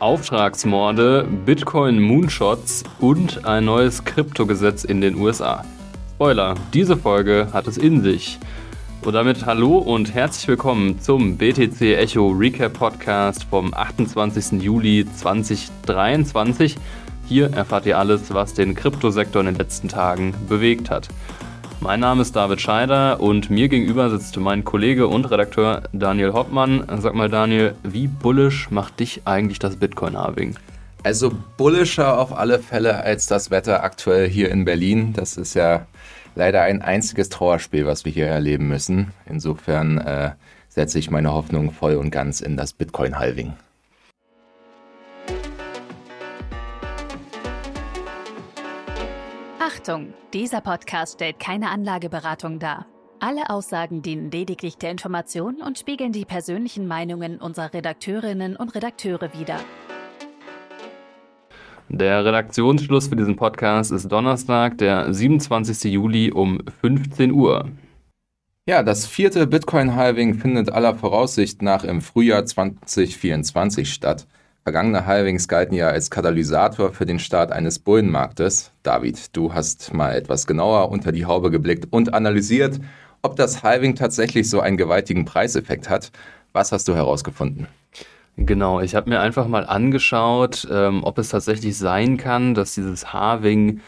Auftragsmorde, Bitcoin-Moonshots und ein neues Kryptogesetz in den USA. Spoiler, diese Folge hat es in sich. Und damit hallo und herzlich willkommen zum BTC Echo Recap Podcast vom 28. Juli 2023. Hier erfahrt ihr alles, was den Kryptosektor in den letzten Tagen bewegt hat. Mein Name ist David Scheider und mir gegenüber sitzt mein Kollege und Redakteur Daniel Hoppmann. Sag mal, Daniel, wie bullish macht dich eigentlich das Bitcoin-Halving? Also bullischer auf alle Fälle als das Wetter aktuell hier in Berlin. Das ist ja leider ein einziges Trauerspiel, was wir hier erleben müssen. Insofern äh, setze ich meine Hoffnung voll und ganz in das Bitcoin-Halving. Achtung, dieser Podcast stellt keine Anlageberatung dar. Alle Aussagen dienen lediglich der Information und spiegeln die persönlichen Meinungen unserer Redakteurinnen und Redakteure wider. Der Redaktionsschluss für diesen Podcast ist Donnerstag, der 27. Juli um 15 Uhr. Ja, das vierte Bitcoin-Halving findet aller Voraussicht nach im Frühjahr 2024 statt. Vergangene Halvings galten ja als Katalysator für den Start eines Bullenmarktes. David, du hast mal etwas genauer unter die Haube geblickt und analysiert, ob das Halving tatsächlich so einen gewaltigen Preiseffekt hat. Was hast du herausgefunden? Genau, ich habe mir einfach mal angeschaut, ähm, ob es tatsächlich sein kann, dass dieses Halving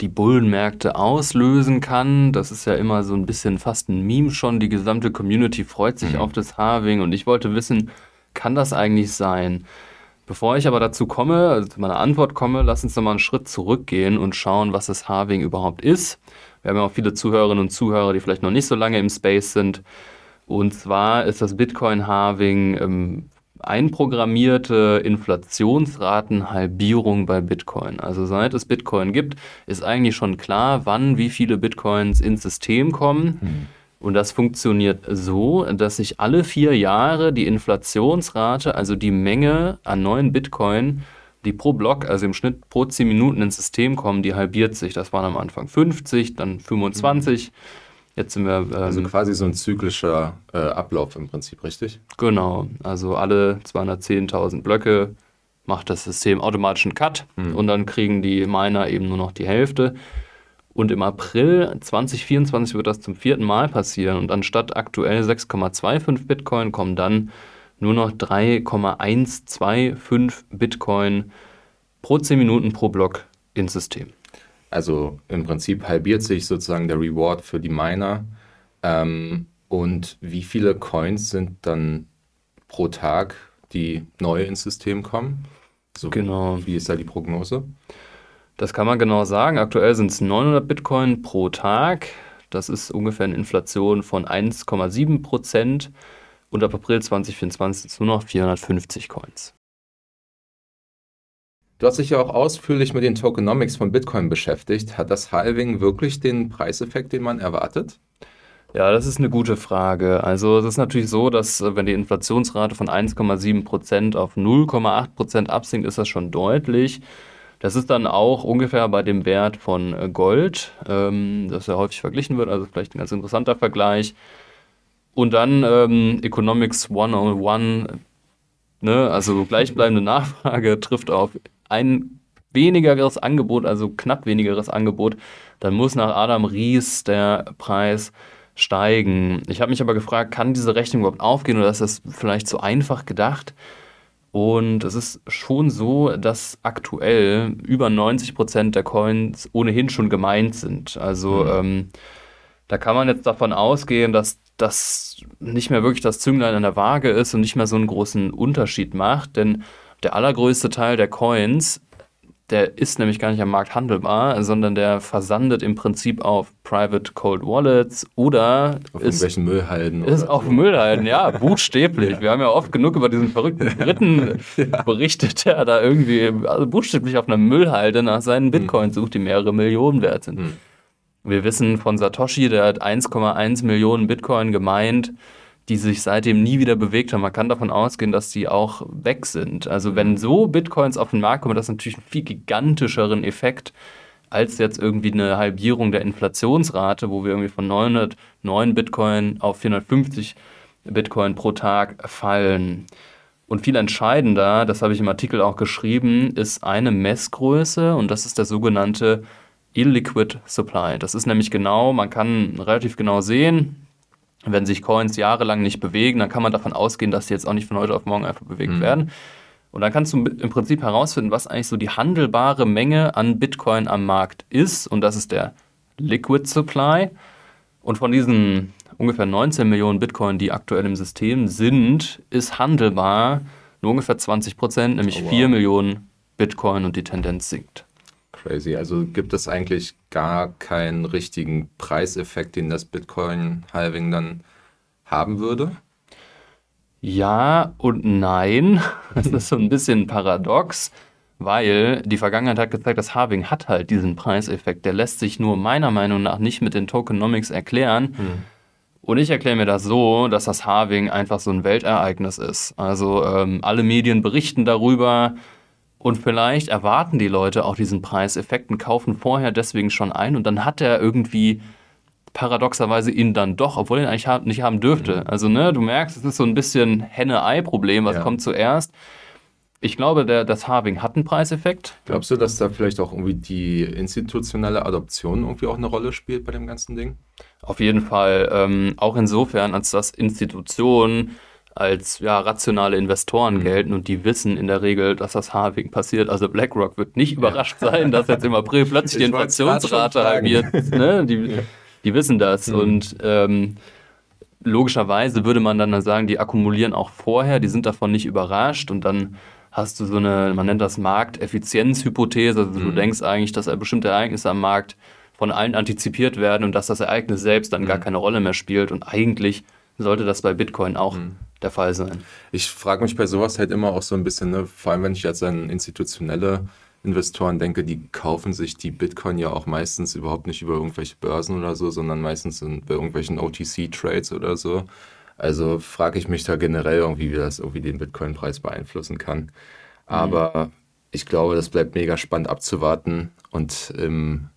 die Bullenmärkte auslösen kann. Das ist ja immer so ein bisschen fast ein Meme schon. Die gesamte Community freut sich mhm. auf das Halving und ich wollte wissen, kann das eigentlich sein? Bevor ich aber dazu komme, also zu meiner Antwort komme, lass uns nochmal einen Schritt zurückgehen und schauen, was das Halving überhaupt ist. Wir haben ja auch viele Zuhörerinnen und Zuhörer, die vielleicht noch nicht so lange im Space sind. Und zwar ist das Bitcoin-Halving ähm, einprogrammierte Inflationsratenhalbierung bei Bitcoin. Also seit es Bitcoin gibt, ist eigentlich schon klar, wann wie viele Bitcoins ins System kommen. Hm. Und das funktioniert so, dass sich alle vier Jahre die Inflationsrate, also die Menge an neuen Bitcoin, die pro Block, also im Schnitt pro 10 Minuten ins System kommen, die halbiert sich. Das waren am Anfang 50, dann 25. Jetzt sind wir. Ähm, also quasi so ein zyklischer äh, Ablauf im Prinzip, richtig? Genau. Also alle 210.000 Blöcke macht das System automatisch einen Cut mhm. und dann kriegen die Miner eben nur noch die Hälfte. Und im April 2024 wird das zum vierten Mal passieren. Und anstatt aktuell 6,25 Bitcoin kommen dann nur noch 3,125 Bitcoin pro 10 Minuten pro Block ins System. Also im Prinzip halbiert sich sozusagen der Reward für die Miner. Ähm, und wie viele Coins sind dann pro Tag, die neu ins System kommen? So, genau. Wie ist da die Prognose? Das kann man genau sagen. Aktuell sind es 900 Bitcoin pro Tag. Das ist ungefähr eine Inflation von 1,7 Prozent. Und ab April 2024 sind es nur noch 450 Coins. Du hast dich ja auch ausführlich mit den Tokenomics von Bitcoin beschäftigt. Hat das Halving wirklich den Preiseffekt, den man erwartet? Ja, das ist eine gute Frage. Also es ist natürlich so, dass äh, wenn die Inflationsrate von 1,7% auf 0,8% absinkt, ist das schon deutlich. Das ist dann auch ungefähr bei dem Wert von äh, Gold, ähm, das ja häufig verglichen wird, also vielleicht ein ganz interessanter Vergleich. Und dann ähm, Economics 101, ne, also gleichbleibende Nachfrage trifft auf ein wenigeres Angebot, also knapp wenigeres Angebot, dann muss nach Adam Ries der Preis steigen. Ich habe mich aber gefragt, kann diese Rechnung überhaupt aufgehen oder ist das vielleicht zu einfach gedacht? Und es ist schon so, dass aktuell über 90 Prozent der Coins ohnehin schon gemeint sind. Also mhm. ähm, da kann man jetzt davon ausgehen, dass das nicht mehr wirklich das Zünglein an der Waage ist und nicht mehr so einen großen Unterschied macht. Denn der allergrößte Teil der Coins der ist nämlich gar nicht am Markt handelbar, sondern der versandet im Prinzip auf Private Cold Wallets oder auf ist, irgendwelchen Müllhalden. Ist auf so. Müllhalden, ja, buchstäblich. Ja. Wir haben ja oft genug über diesen verrückten Briten ja. berichtet, der da irgendwie also buchstäblich auf einer Müllhalde nach seinen Bitcoins sucht, die mehrere Millionen wert sind. Hm. Wir wissen von Satoshi, der hat 1,1 Millionen Bitcoin gemeint die sich seitdem nie wieder bewegt haben. Man kann davon ausgehen, dass die auch weg sind. Also wenn mhm. so Bitcoins auf den Markt kommen, das ist natürlich einen viel gigantischeren Effekt als jetzt irgendwie eine Halbierung der Inflationsrate, wo wir irgendwie von 909 Bitcoin auf 450 Bitcoin pro Tag fallen. Und viel entscheidender, das habe ich im Artikel auch geschrieben, ist eine Messgröße und das ist der sogenannte Illiquid Supply. Das ist nämlich genau, man kann relativ genau sehen, wenn sich Coins jahrelang nicht bewegen, dann kann man davon ausgehen, dass sie jetzt auch nicht von heute auf morgen einfach bewegt mhm. werden. Und dann kannst du im Prinzip herausfinden, was eigentlich so die handelbare Menge an Bitcoin am Markt ist. Und das ist der Liquid Supply. Und von diesen ungefähr 19 Millionen Bitcoin, die aktuell im System sind, ist handelbar nur ungefähr 20 Prozent, nämlich oh, wow. 4 Millionen Bitcoin und die Tendenz sinkt. Crazy. Also gibt es eigentlich gar keinen richtigen Preiseffekt, den das Bitcoin-Halving dann haben würde? Ja und nein. Das ist so ein bisschen paradox, weil die Vergangenheit hat gezeigt, dass Halving hat halt diesen Preiseffekt. Der lässt sich nur meiner Meinung nach nicht mit den Tokenomics erklären. Hm. Und ich erkläre mir das so, dass das Halving einfach so ein Weltereignis ist. Also ähm, alle Medien berichten darüber und vielleicht erwarten die Leute auch diesen Preiseffekt und kaufen vorher deswegen schon ein und dann hat er irgendwie paradoxerweise ihn dann doch, obwohl er ihn eigentlich nicht haben dürfte. Mhm. Also, ne, du merkst, es ist so ein bisschen Henne-Ei-Problem, was ja. kommt zuerst. Ich glaube, der, das Harving hat einen Preiseffekt. Glaubst du, dass da vielleicht auch irgendwie die institutionelle Adoption irgendwie auch eine Rolle spielt bei dem ganzen Ding? Auf jeden Fall. Ähm, auch insofern, als dass Institutionen als ja, rationale Investoren mhm. gelten und die wissen in der Regel, dass das Halving passiert. Also BlackRock wird nicht überrascht sein, dass jetzt im April plötzlich die Inflationsrate halbiert. Ne? Die, ja. die wissen das. Mhm. Und ähm, logischerweise würde man dann sagen, die akkumulieren auch vorher, die sind davon nicht überrascht und dann hast du so eine, man nennt das Markteffizienzhypothese, also mhm. du denkst eigentlich, dass bestimmte Ereignisse am Markt von allen antizipiert werden und dass das Ereignis selbst dann mhm. gar keine Rolle mehr spielt und eigentlich sollte das bei Bitcoin auch mhm. Der Fall sein. Ich frage mich bei sowas halt immer auch so ein bisschen, ne, vor allem wenn ich jetzt an institutionelle Investoren denke, die kaufen sich die Bitcoin ja auch meistens überhaupt nicht über irgendwelche Börsen oder so, sondern meistens in, bei irgendwelchen OTC-Trades oder so. Also frage ich mich da generell irgendwie, wie das irgendwie den Bitcoin-Preis beeinflussen kann. Aber mhm. ich glaube, das bleibt mega spannend abzuwarten. Und im,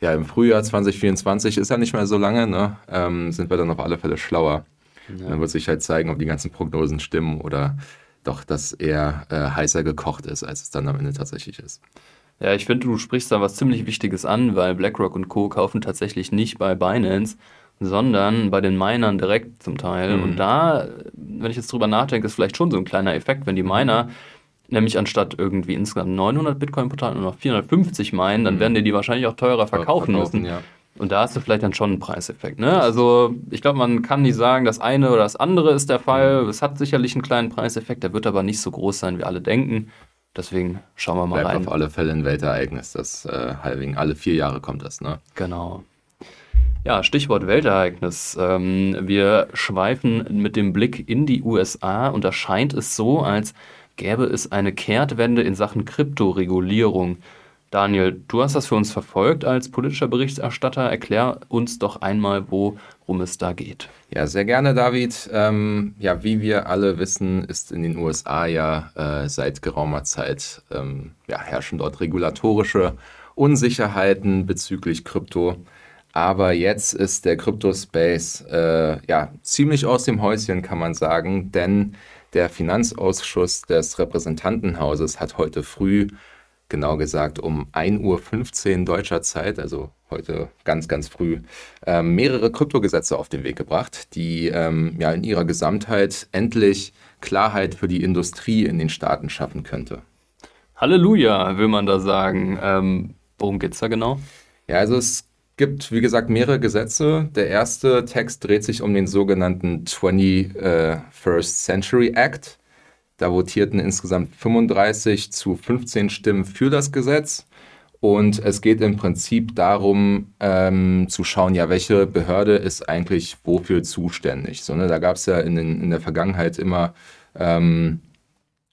ja, im Frühjahr 2024 ist ja nicht mehr so lange, ne? Ähm, sind wir dann auf alle Fälle schlauer. Ja. Dann wird sich halt zeigen, ob die ganzen Prognosen stimmen oder doch das eher äh, heißer gekocht ist, als es dann am Ende tatsächlich ist. Ja, ich finde, du sprichst da was ziemlich Wichtiges an, weil BlackRock und Co. kaufen tatsächlich nicht bei Binance, sondern bei den Minern direkt zum Teil. Mhm. Und da, wenn ich jetzt drüber nachdenke, ist vielleicht schon so ein kleiner Effekt, wenn die Miner nämlich anstatt irgendwie insgesamt 900 Bitcoin pro Tag nur noch 450 meinen, dann mhm. werden die die wahrscheinlich auch teurer verkaufen, verkaufen müssen. Ja. Und da hast du vielleicht dann schon einen Preiseffekt. Ne? Also ich glaube, man kann nicht sagen, das eine oder das andere ist der Fall. Es hat sicherlich einen kleinen Preiseffekt, der wird aber nicht so groß sein, wie alle denken. Deswegen schauen wir mal Bleibt rein. auf alle Fälle ein Weltereignis. Das äh, Halving, alle vier Jahre kommt das, ne? Genau. Ja, Stichwort Weltereignis. Ähm, wir schweifen mit dem Blick in die USA und da scheint es so, als gäbe es eine Kehrtwende in Sachen Kryptoregulierung. Daniel, du hast das für uns verfolgt als politischer Berichterstatter. Erklär uns doch einmal, worum es da geht. Ja, sehr gerne, David. Ähm, ja, wie wir alle wissen, ist in den USA ja äh, seit geraumer Zeit ähm, ja, herrschen dort regulatorische Unsicherheiten bezüglich Krypto. Aber jetzt ist der Kryptospace äh, ja ziemlich aus dem Häuschen, kann man sagen, denn der Finanzausschuss des Repräsentantenhauses hat heute früh genau gesagt um 1.15 Uhr deutscher Zeit, also heute ganz, ganz früh, äh, mehrere Kryptogesetze auf den Weg gebracht, die ähm, ja in ihrer Gesamtheit endlich Klarheit für die Industrie in den Staaten schaffen könnte. Halleluja, will man da sagen. Ähm, worum geht es da genau? Ja, also es gibt, wie gesagt, mehrere Gesetze. Der erste Text dreht sich um den sogenannten 21st Century Act. Da votierten insgesamt 35 zu 15 Stimmen für das Gesetz. Und es geht im Prinzip darum, ähm, zu schauen, ja, welche Behörde ist eigentlich wofür zuständig. So, ne, da gab es ja in, den, in der Vergangenheit immer ähm,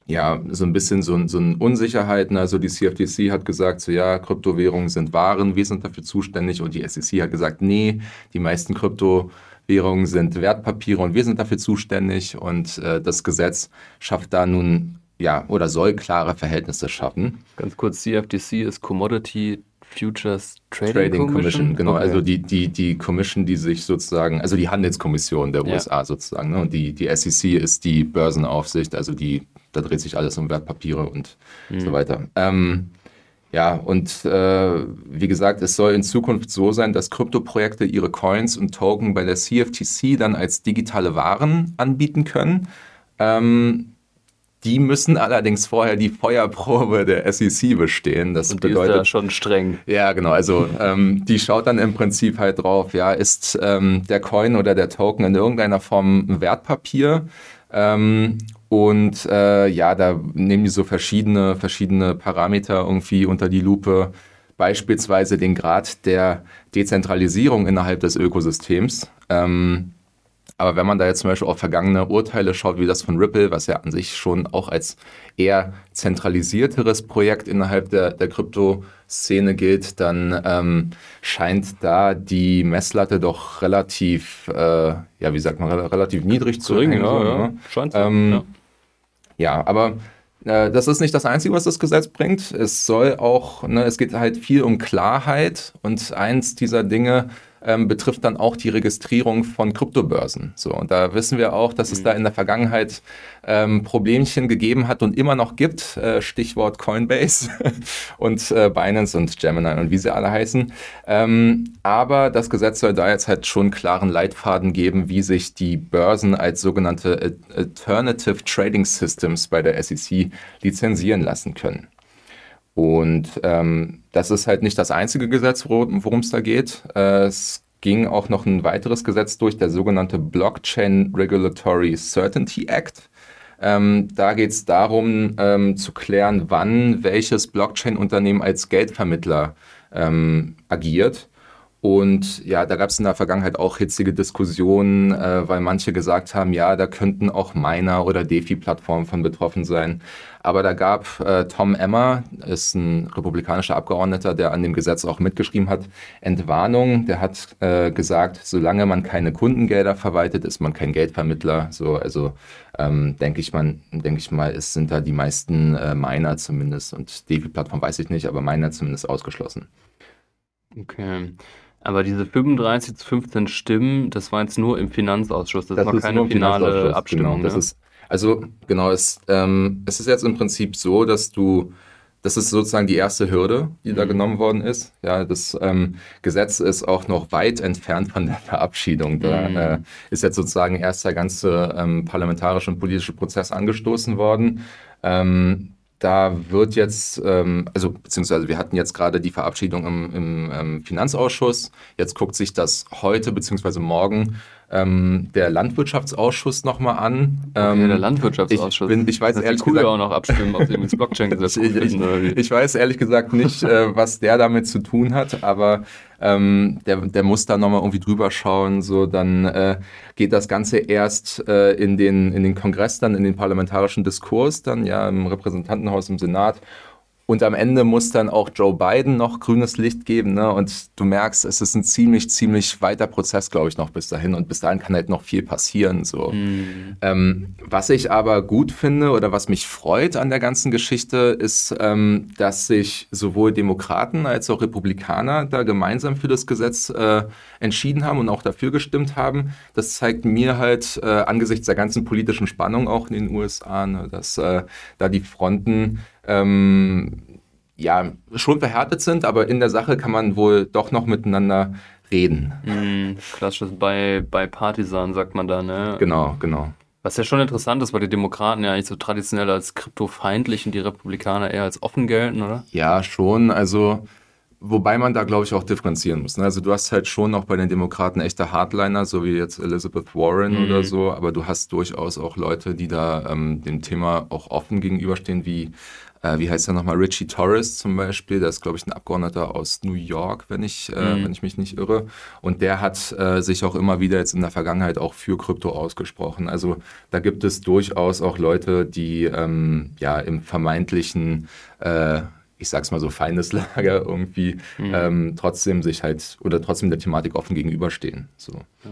ja, so ein bisschen so, so eine Unsicherheiten. Also die CFTC hat gesagt, so ja, Kryptowährungen sind Waren, wir sind dafür zuständig. Und die SEC hat gesagt, nee, die meisten Kryptowährungen Währungen sind Wertpapiere und wir sind dafür zuständig und äh, das Gesetz schafft da nun ja oder soll klare Verhältnisse schaffen. Ganz kurz, CFTC ist Commodity Futures Trading, Trading Commission. Commission. Genau, okay. also die, die, die Commission, die sich sozusagen, also die Handelskommission der USA ja. sozusagen. Ne? Und die, die SEC ist die Börsenaufsicht, also die da dreht sich alles um Wertpapiere und mhm. so weiter. Ähm, ja, und äh, wie gesagt, es soll in Zukunft so sein, dass Kryptoprojekte ihre Coins und Token bei der CFTC dann als digitale Waren anbieten können. Ähm, die müssen allerdings vorher die Feuerprobe der SEC bestehen. Das und die bedeutet ist ja schon streng. Ja, genau. Also ähm, die schaut dann im Prinzip halt drauf, ja, ist ähm, der Coin oder der Token in irgendeiner Form ein Wertpapier? Ähm, und äh, ja, da nehmen die so verschiedene, verschiedene Parameter irgendwie unter die Lupe. Beispielsweise den Grad der Dezentralisierung innerhalb des Ökosystems. Ähm, aber wenn man da jetzt zum Beispiel auf vergangene Urteile schaut, wie das von Ripple, was ja an sich schon auch als eher zentralisierteres Projekt innerhalb der, der Krypto-Szene gilt, dann ähm, scheint da die Messlatte doch relativ, äh, ja, wie sagt man, relativ niedrig zu hängen. Ja, ja. Ne? Scheint ähm, ja. Ja, aber äh, das ist nicht das Einzige, was das Gesetz bringt. Es soll auch, ne, es geht halt viel um Klarheit und eins dieser Dinge ähm, betrifft dann auch die Registrierung von Kryptobörsen. So, und da wissen wir auch, dass mhm. es da in der Vergangenheit ähm, Problemchen gegeben hat und immer noch gibt. Äh, Stichwort Coinbase und äh, Binance und Gemini und wie sie alle heißen. Ähm, aber das Gesetz soll da jetzt halt schon klaren Leitfaden geben, wie sich die Börsen als sogenannte Alternative Trading Systems bei der SEC lizenzieren lassen können. Und ähm, das ist halt nicht das einzige Gesetz, worum es da geht. Äh, es ging auch noch ein weiteres Gesetz durch, der sogenannte Blockchain Regulatory Certainty Act. Ähm, da geht es darum, ähm, zu klären, wann welches Blockchain-Unternehmen als Geldvermittler ähm, agiert. Und ja, da gab es in der Vergangenheit auch hitzige Diskussionen, äh, weil manche gesagt haben, ja, da könnten auch Miner oder DeFi-Plattformen von betroffen sein. Aber da gab äh, Tom Emmer, ist ein republikanischer Abgeordneter, der an dem Gesetz auch mitgeschrieben hat, Entwarnung. Der hat äh, gesagt, solange man keine Kundengelder verwaltet, ist man kein Geldvermittler. So, also ähm, denke ich, man, denke ich mal, es sind da die meisten äh, Miner zumindest und DeFi-Plattform weiß ich nicht, aber Miner zumindest ausgeschlossen. Okay. Aber diese 35 zu 15 Stimmen, das war jetzt nur im Finanzausschuss. Das, das noch keine finale Abstimmung. Genau, ne? ist, also genau, es, ähm, es ist jetzt im Prinzip so, dass du, das ist sozusagen die erste Hürde, die mhm. da genommen worden ist. Ja, das ähm, Gesetz ist auch noch weit entfernt von der Verabschiedung. Da mhm. äh, ist jetzt sozusagen erst der ganze ähm, parlamentarische und politische Prozess angestoßen worden. Ähm, da wird jetzt, ähm, also beziehungsweise wir hatten jetzt gerade die Verabschiedung im, im ähm, Finanzausschuss. Jetzt guckt sich das heute beziehungsweise morgen ähm, der Landwirtschaftsausschuss nochmal an. Okay, ähm, der Landwirtschaftsausschuss. Ich, bin, ich weiß das ehrlich gesagt auch noch abstimmen, ob sie ins Blockchain-Gesetz ich, ich, ich, weiß ehrlich gesagt nicht, äh, was der damit zu tun hat, aber ähm, der, der muss da nochmal irgendwie drüber schauen. So, dann äh, geht das Ganze erst äh, in, den, in den Kongress, dann in den parlamentarischen Diskurs, dann ja im Repräsentantenhaus, im Senat. Und am Ende muss dann auch Joe Biden noch grünes Licht geben. Ne? Und du merkst, es ist ein ziemlich, ziemlich weiter Prozess, glaube ich, noch bis dahin. Und bis dahin kann halt noch viel passieren. So. Mhm. Ähm, was ich aber gut finde oder was mich freut an der ganzen Geschichte, ist, ähm, dass sich sowohl Demokraten als auch Republikaner da gemeinsam für das Gesetz äh, entschieden haben und auch dafür gestimmt haben. Das zeigt mir halt äh, angesichts der ganzen politischen Spannung auch in den USA, ne, dass äh, da die Fronten ähm, ja, schon verhärtet sind, aber in der Sache kann man wohl doch noch miteinander reden. Mm, klassisch bei, bei Partisan sagt man da, ne? Genau, genau. Was ja schon interessant ist, weil die Demokraten ja eigentlich so traditionell als kryptofeindlich und die Republikaner eher als offen gelten, oder? Ja, schon. Also, wobei man da, glaube ich, auch differenzieren muss. Ne? Also, du hast halt schon auch bei den Demokraten echte Hardliner, so wie jetzt Elizabeth Warren mhm. oder so, aber du hast durchaus auch Leute, die da ähm, dem Thema auch offen gegenüberstehen, wie äh, wie heißt er nochmal, Richie Torres zum Beispiel, der ist, glaube ich, ein Abgeordneter aus New York, wenn ich, äh, mhm. wenn ich mich nicht irre. Und der hat äh, sich auch immer wieder jetzt in der Vergangenheit auch für Krypto ausgesprochen. Also da gibt es durchaus auch Leute, die ähm, ja im vermeintlichen äh, ich sag's mal so, Feindeslager irgendwie mhm. ähm, trotzdem sich halt oder trotzdem der Thematik offen gegenüberstehen. So. Ja.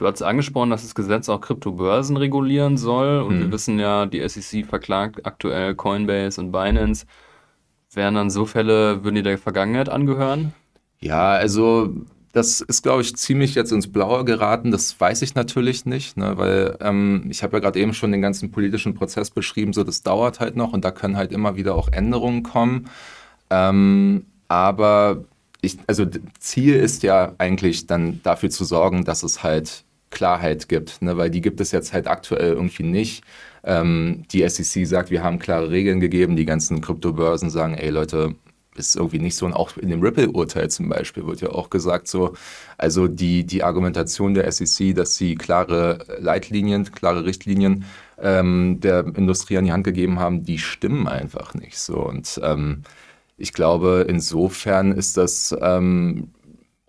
Du hast angesprochen, dass das Gesetz auch Kryptobörsen regulieren soll. Und mhm. wir wissen ja, die SEC verklagt aktuell Coinbase und Binance. Wären dann so Fälle, würden die der Vergangenheit angehören? Ja, also das ist, glaube ich, ziemlich jetzt ins Blaue geraten. Das weiß ich natürlich nicht, ne, weil ähm, ich habe ja gerade eben schon den ganzen politischen Prozess beschrieben. So, das dauert halt noch und da können halt immer wieder auch Änderungen kommen. Ähm, aber ich, also Ziel ist ja eigentlich dann dafür zu sorgen, dass es halt Klarheit gibt, ne, weil die gibt es jetzt halt aktuell irgendwie nicht. Ähm, die SEC sagt, wir haben klare Regeln gegeben. Die ganzen Kryptobörsen sagen, ey Leute, ist irgendwie nicht so. Und auch in dem Ripple-Urteil zum Beispiel wird ja auch gesagt, so, also die, die Argumentation der SEC, dass sie klare Leitlinien, klare Richtlinien ähm, der Industrie an die Hand gegeben haben, die stimmen einfach nicht so. Und ähm, ich glaube, insofern ist das ähm,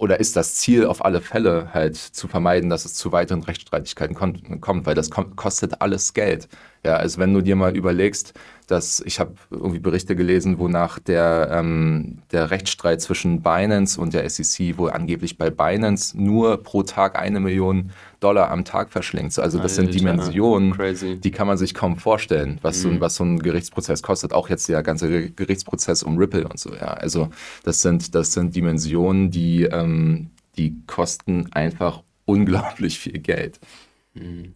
oder ist das Ziel auf alle Fälle halt zu vermeiden, dass es zu weiteren Rechtsstreitigkeiten kommt, weil das kostet alles Geld. Ja, also wenn du dir mal überlegst, dass ich habe irgendwie Berichte gelesen, wonach der, ähm, der Rechtsstreit zwischen Binance und der SEC wohl angeblich bei Binance nur pro Tag eine Million Dollar am Tag verschlingt. Also das Alter, sind Dimensionen, crazy. die kann man sich kaum vorstellen, was, mhm. so, was so ein Gerichtsprozess kostet. Auch jetzt der ganze Gerichtsprozess um Ripple und so. Ja, also das sind das sind Dimensionen, die ähm, die kosten einfach unglaublich viel Geld. Mhm.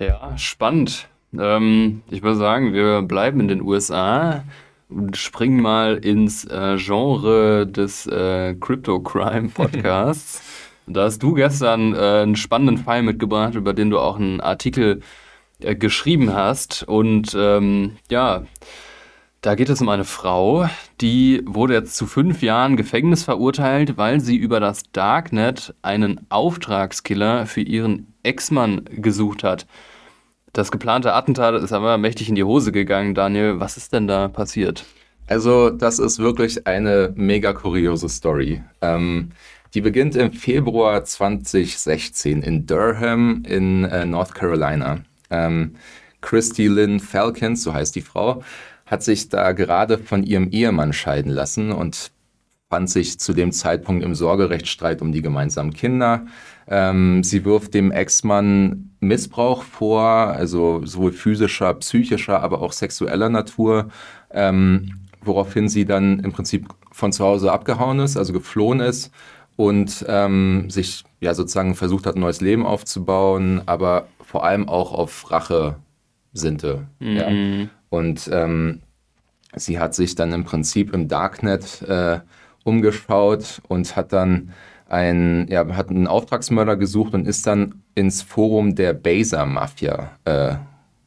Ja, spannend. Ähm, ich würde sagen, wir bleiben in den USA und springen mal ins äh, Genre des äh, Crypto Crime Podcasts. da hast du gestern äh, einen spannenden Fall mitgebracht, über den du auch einen Artikel äh, geschrieben hast. Und ähm, ja, da geht es um eine Frau, die wurde jetzt zu fünf Jahren Gefängnis verurteilt, weil sie über das Darknet einen Auftragskiller für ihren Ex-Mann gesucht hat. Das geplante Attentat ist aber mächtig in die Hose gegangen, Daniel. Was ist denn da passiert? Also, das ist wirklich eine mega kuriose Story. Ähm, die beginnt im Februar 2016 in Durham in äh, North Carolina. Ähm, Christy Lynn Falcons, so heißt die Frau, hat sich da gerade von ihrem Ehemann scheiden lassen und fand sich zu dem Zeitpunkt im Sorgerechtsstreit um die gemeinsamen Kinder. Ähm, sie wirft dem Ex-Mann Missbrauch vor, also sowohl physischer, psychischer, aber auch sexueller Natur, ähm, woraufhin sie dann im Prinzip von zu Hause abgehauen ist, also geflohen ist und ähm, sich ja sozusagen versucht hat, ein neues Leben aufzubauen, aber vor allem auch auf Rache sinnte. Mhm. Ja. Und ähm, sie hat sich dann im Prinzip im Darknet äh, umgeschaut und hat dann ein, ja, hat einen Auftragsmörder gesucht und ist dann ins Forum der Baser Mafia äh,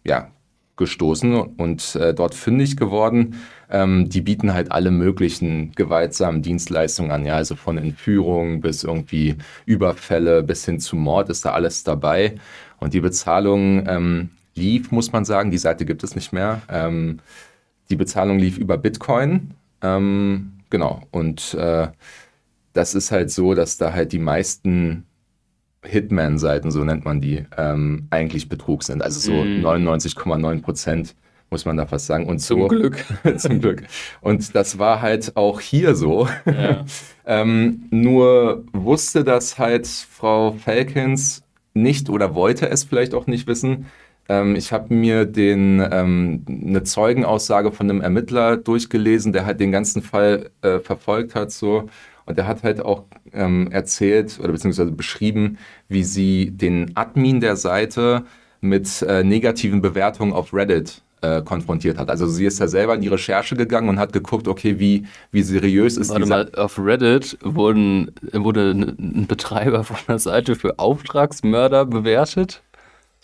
ja, gestoßen und äh, dort fündig geworden. Ähm, die bieten halt alle möglichen gewaltsamen Dienstleistungen an, ja, also von Entführung bis irgendwie Überfälle bis hin zu Mord ist da alles dabei. Und die Bezahlung ähm, lief, muss man sagen, die Seite gibt es nicht mehr. Ähm, die Bezahlung lief über Bitcoin. Ähm, genau. Und äh, das ist halt so, dass da halt die meisten Hitman-Seiten, so nennt man die, ähm, eigentlich Betrug sind. Also so mm. 99,9 Prozent muss man da fast sagen. Und zum so, Glück. zum Glück. Und das war halt auch hier so. Ja. ähm, nur wusste das halt Frau Falkins nicht oder wollte es vielleicht auch nicht wissen. Ähm, ich habe mir den, ähm, eine Zeugenaussage von einem Ermittler durchgelesen, der halt den ganzen Fall äh, verfolgt hat. So. Und er hat halt auch ähm, erzählt oder beziehungsweise beschrieben, wie sie den Admin der Seite mit äh, negativen Bewertungen auf Reddit äh, konfrontiert hat. Also sie ist ja selber in die Recherche gegangen und hat geguckt, okay, wie, wie seriös ist Warte mal, auf Reddit wurden, wurde ein Betreiber von der Seite für Auftragsmörder bewertet?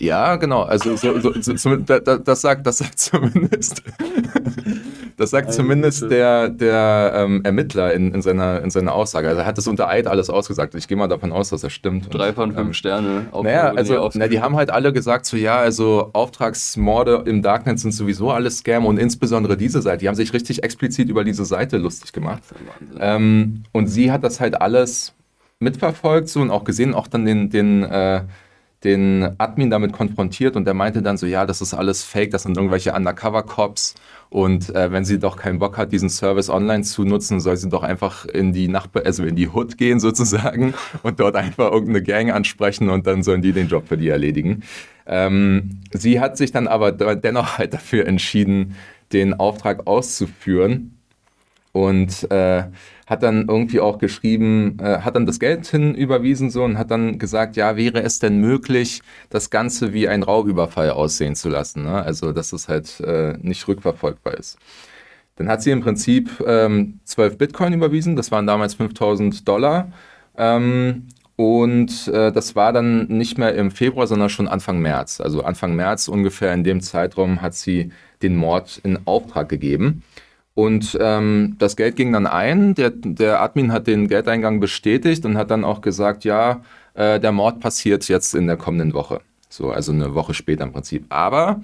Ja, genau. Also so, so, so, das, sagt, das sagt zumindest, das sagt zumindest der, der ähm, Ermittler in, in, seiner, in seiner Aussage. Also er hat es unter Eid alles ausgesagt. Ich gehe mal davon aus, dass das stimmt. Drei von fünf ähm, Sterne. Naja, also na, die haben halt alle gesagt, so ja, also Auftragsmorde im Darknet sind sowieso alles Scam und insbesondere diese Seite. Die haben sich richtig explizit über diese Seite lustig gemacht. Ähm, und sie hat das halt alles mitverfolgt so und auch gesehen, auch dann den, den äh, den Admin damit konfrontiert und der meinte dann so, ja, das ist alles fake, das sind irgendwelche Undercover-Cops und äh, wenn sie doch keinen Bock hat, diesen Service online zu nutzen, soll sie doch einfach in die Nachbar also in die Hood gehen sozusagen und dort einfach irgendeine Gang ansprechen und dann sollen die den Job für die erledigen. Ähm, sie hat sich dann aber dennoch halt dafür entschieden, den Auftrag auszuführen und äh, hat dann irgendwie auch geschrieben, äh, hat dann das Geld hinüberwiesen so und hat dann gesagt, ja, wäre es denn möglich, das Ganze wie ein Raubüberfall aussehen zu lassen? Ne? Also, dass es halt äh, nicht rückverfolgbar ist. Dann hat sie im Prinzip ähm, 12 Bitcoin überwiesen, das waren damals 5000 Dollar. Ähm, und äh, das war dann nicht mehr im Februar, sondern schon Anfang März. Also Anfang März ungefähr in dem Zeitraum hat sie den Mord in Auftrag gegeben. Und ähm, das Geld ging dann ein. Der, der Admin hat den Geldeingang bestätigt und hat dann auch gesagt, ja, äh, der Mord passiert jetzt in der kommenden Woche. So, also eine Woche später im Prinzip. Aber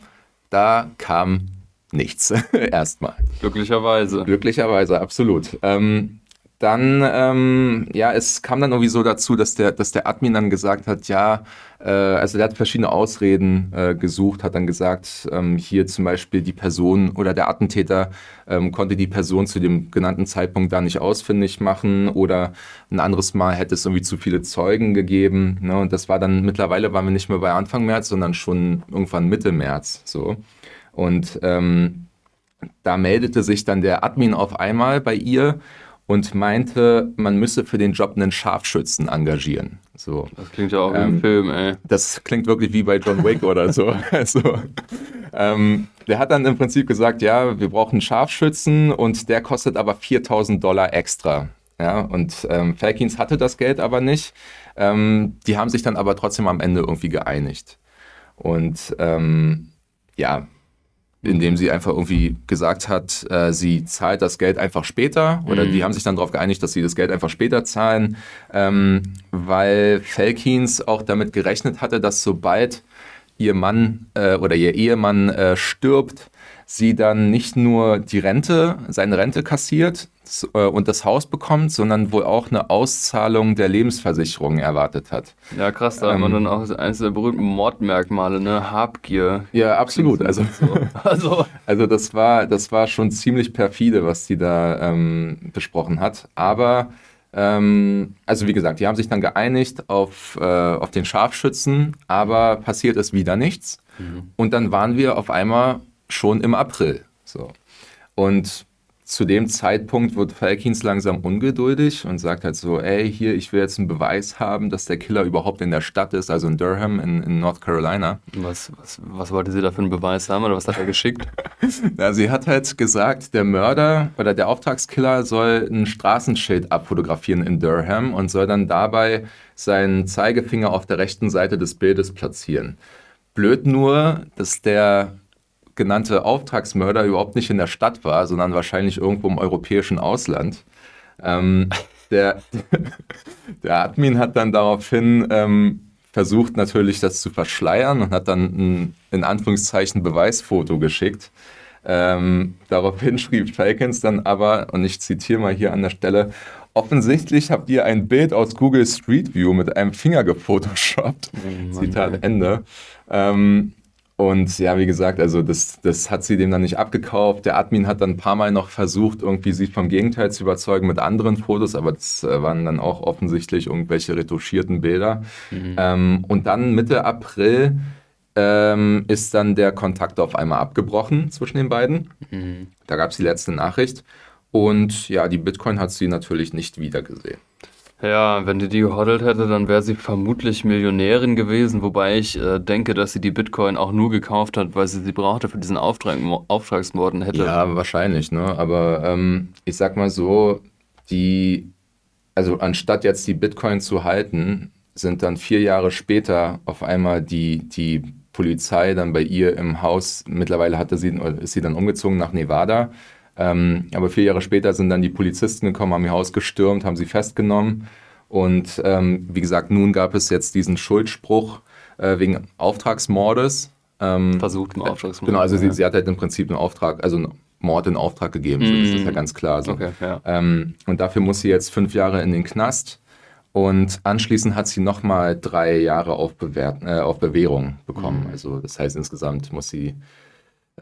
da kam nichts erstmal. Glücklicherweise. Glücklicherweise, absolut. Ähm, dann, ähm, ja, es kam dann irgendwie so dazu, dass der, dass der Admin dann gesagt hat, ja, äh, also der hat verschiedene Ausreden äh, gesucht, hat dann gesagt, ähm, hier zum Beispiel die Person oder der Attentäter ähm, konnte die Person zu dem genannten Zeitpunkt da nicht ausfindig machen oder ein anderes Mal hätte es irgendwie zu viele Zeugen gegeben. Ne? Und das war dann, mittlerweile waren wir nicht mehr bei Anfang März, sondern schon irgendwann Mitte März. So. Und ähm, da meldete sich dann der Admin auf einmal bei ihr und meinte, man müsse für den Job einen Scharfschützen engagieren. So. Das klingt ja auch ähm, im Film, ey. Das klingt wirklich wie bei John Wick oder so. also, ähm, der hat dann im Prinzip gesagt, ja, wir brauchen einen Scharfschützen und der kostet aber 4000 Dollar extra. Ja, und ähm, Falkins hatte das Geld aber nicht. Ähm, die haben sich dann aber trotzdem am Ende irgendwie geeinigt. Und ähm, ja, indem sie einfach irgendwie gesagt hat, äh, sie zahlt das Geld einfach später oder mhm. die haben sich dann darauf geeinigt, dass sie das Geld einfach später zahlen, ähm, weil Felkins auch damit gerechnet hatte, dass sobald ihr Mann äh, oder ihr Ehemann äh, stirbt, sie dann nicht nur die Rente, seine Rente kassiert, äh, und das Haus bekommt, sondern wohl auch eine Auszahlung der Lebensversicherung erwartet hat. Ja, krass, da ähm, hat man ähm, dann auch eines der berühmten Mordmerkmale, ne? Habgier. Ja, absolut. Also, so. also, also das war, das war schon ziemlich perfide, was die da ähm, besprochen hat. Aber ähm, also wie gesagt, die haben sich dann geeinigt auf, äh, auf den Scharfschützen, aber passiert ist wieder nichts. Mhm. Und dann waren wir auf einmal schon im April. So. Und zu dem Zeitpunkt wird Falkins langsam ungeduldig und sagt halt so, ey, hier, ich will jetzt einen Beweis haben, dass der Killer überhaupt in der Stadt ist, also in Durham in, in North Carolina. Was, was, was wollte sie da für einen Beweis haben oder was hat er geschickt? Na, sie hat halt gesagt, der Mörder oder der Auftragskiller soll ein Straßenschild abfotografieren in Durham und soll dann dabei seinen Zeigefinger auf der rechten Seite des Bildes platzieren. Blöd nur, dass der genannte Auftragsmörder überhaupt nicht in der Stadt war, sondern wahrscheinlich irgendwo im europäischen Ausland. Ähm, der, der Admin hat dann daraufhin ähm, versucht natürlich das zu verschleiern und hat dann ein in Anführungszeichen Beweisfoto geschickt. Ähm, daraufhin schrieb Falkins dann aber, und ich zitiere mal hier an der Stelle, offensichtlich habt ihr ein Bild aus Google Street View mit einem Finger gefotoshoppt. Oh Zitat Ende. Ähm, und ja, wie gesagt, also das, das hat sie dem dann nicht abgekauft. Der Admin hat dann ein paar Mal noch versucht, irgendwie sie vom Gegenteil zu überzeugen mit anderen Fotos, aber das äh, waren dann auch offensichtlich irgendwelche retuschierten Bilder. Mhm. Ähm, und dann Mitte April ähm, ist dann der Kontakt auf einmal abgebrochen zwischen den beiden. Mhm. Da gab es die letzte Nachricht. Und ja, die Bitcoin hat sie natürlich nicht wiedergesehen. Ja, wenn die die gehoddelt hätte, dann wäre sie vermutlich Millionärin gewesen, wobei ich äh, denke, dass sie die Bitcoin auch nur gekauft hat, weil sie sie brauchte für diesen Auftrag, Auftragsmorden hätte. Ja, wahrscheinlich, ne? Aber ähm, ich sag mal so, die, also anstatt jetzt die Bitcoin zu halten, sind dann vier Jahre später auf einmal die, die Polizei dann bei ihr im Haus, mittlerweile hatte sie, ist sie dann umgezogen nach Nevada, ähm, aber vier Jahre später sind dann die Polizisten gekommen, haben ihr Haus gestürmt, haben sie festgenommen. Und ähm, wie gesagt, nun gab es jetzt diesen Schuldspruch äh, wegen Auftragsmordes. Ähm, Versuchten Auftragsmord. Genau, also ja. sie, sie, hat halt im Prinzip einen Auftrag, also einen Mord in Auftrag gegeben. Mm. So, das ist ja mhm. ganz klar. So. Okay, ja. Ähm, und dafür muss sie jetzt fünf Jahre in den Knast. Und anschließend hat sie nochmal drei Jahre auf, Bewehr, äh, auf Bewährung bekommen. Mm. Also das heißt, insgesamt muss sie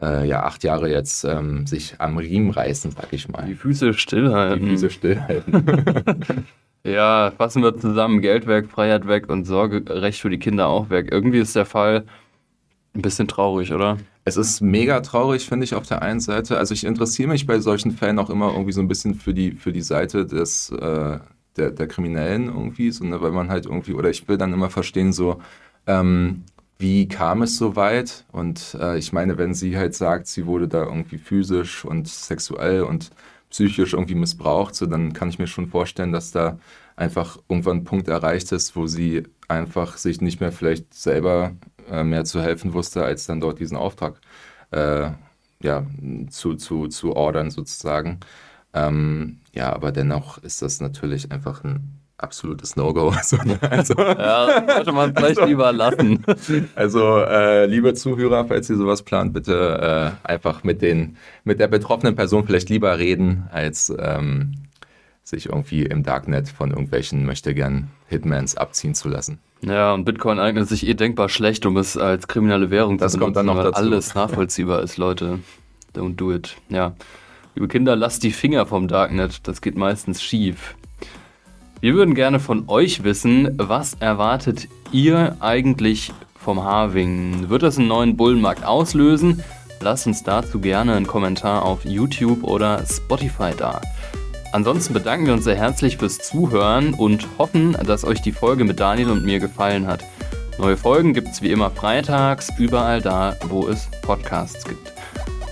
äh, ja, acht Jahre jetzt ähm, sich am Riemen reißen, sag ich mal. Die Füße stillhalten. Die Füße stillhalten. ja, fassen wir zusammen. Geld weg, Freiheit weg und Sorgerecht für die Kinder auch weg. Irgendwie ist der Fall ein bisschen traurig, oder? es ist mega traurig, finde ich, auf der einen Seite. Also ich interessiere mich bei solchen Fällen auch immer irgendwie so ein bisschen für die, für die Seite des, äh, der, der Kriminellen irgendwie, so, ne, weil man halt irgendwie, oder ich will dann immer verstehen, so, ähm, wie kam es so weit? Und äh, ich meine, wenn sie halt sagt, sie wurde da irgendwie physisch und sexuell und psychisch irgendwie missbraucht, so dann kann ich mir schon vorstellen, dass da einfach irgendwann ein Punkt erreicht ist, wo sie einfach sich nicht mehr vielleicht selber äh, mehr zu helfen wusste, als dann dort diesen Auftrag äh, ja, zu, zu, zu ordern sozusagen. Ähm, ja, aber dennoch ist das natürlich einfach ein absolutes No-Go. Also, ne, also, ja, sollte man vielleicht also, lieber lassen. Also, äh, liebe Zuhörer, falls ihr sowas plant, bitte äh, einfach mit, den, mit der betroffenen Person vielleicht lieber reden, als ähm, sich irgendwie im Darknet von irgendwelchen möchte gern Hitmans abziehen zu lassen. Ja, und Bitcoin eignet sich eh denkbar schlecht, um es als kriminelle Währung das zu benutzen, kommt dann noch dazu. alles nachvollziehbar ist, Leute. Don't do it. Ja. Liebe Kinder, lasst die Finger vom Darknet, das geht meistens schief. Wir würden gerne von euch wissen, was erwartet ihr eigentlich vom Harving? Wird das einen neuen Bullenmarkt auslösen? Lasst uns dazu gerne einen Kommentar auf YouTube oder Spotify da. Ansonsten bedanken wir uns sehr herzlich fürs Zuhören und hoffen, dass euch die Folge mit Daniel und mir gefallen hat. Neue Folgen gibt es wie immer freitags, überall da, wo es Podcasts gibt.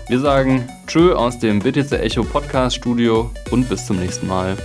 Wir sagen Tschö aus dem BTC Echo Podcast Studio und bis zum nächsten Mal.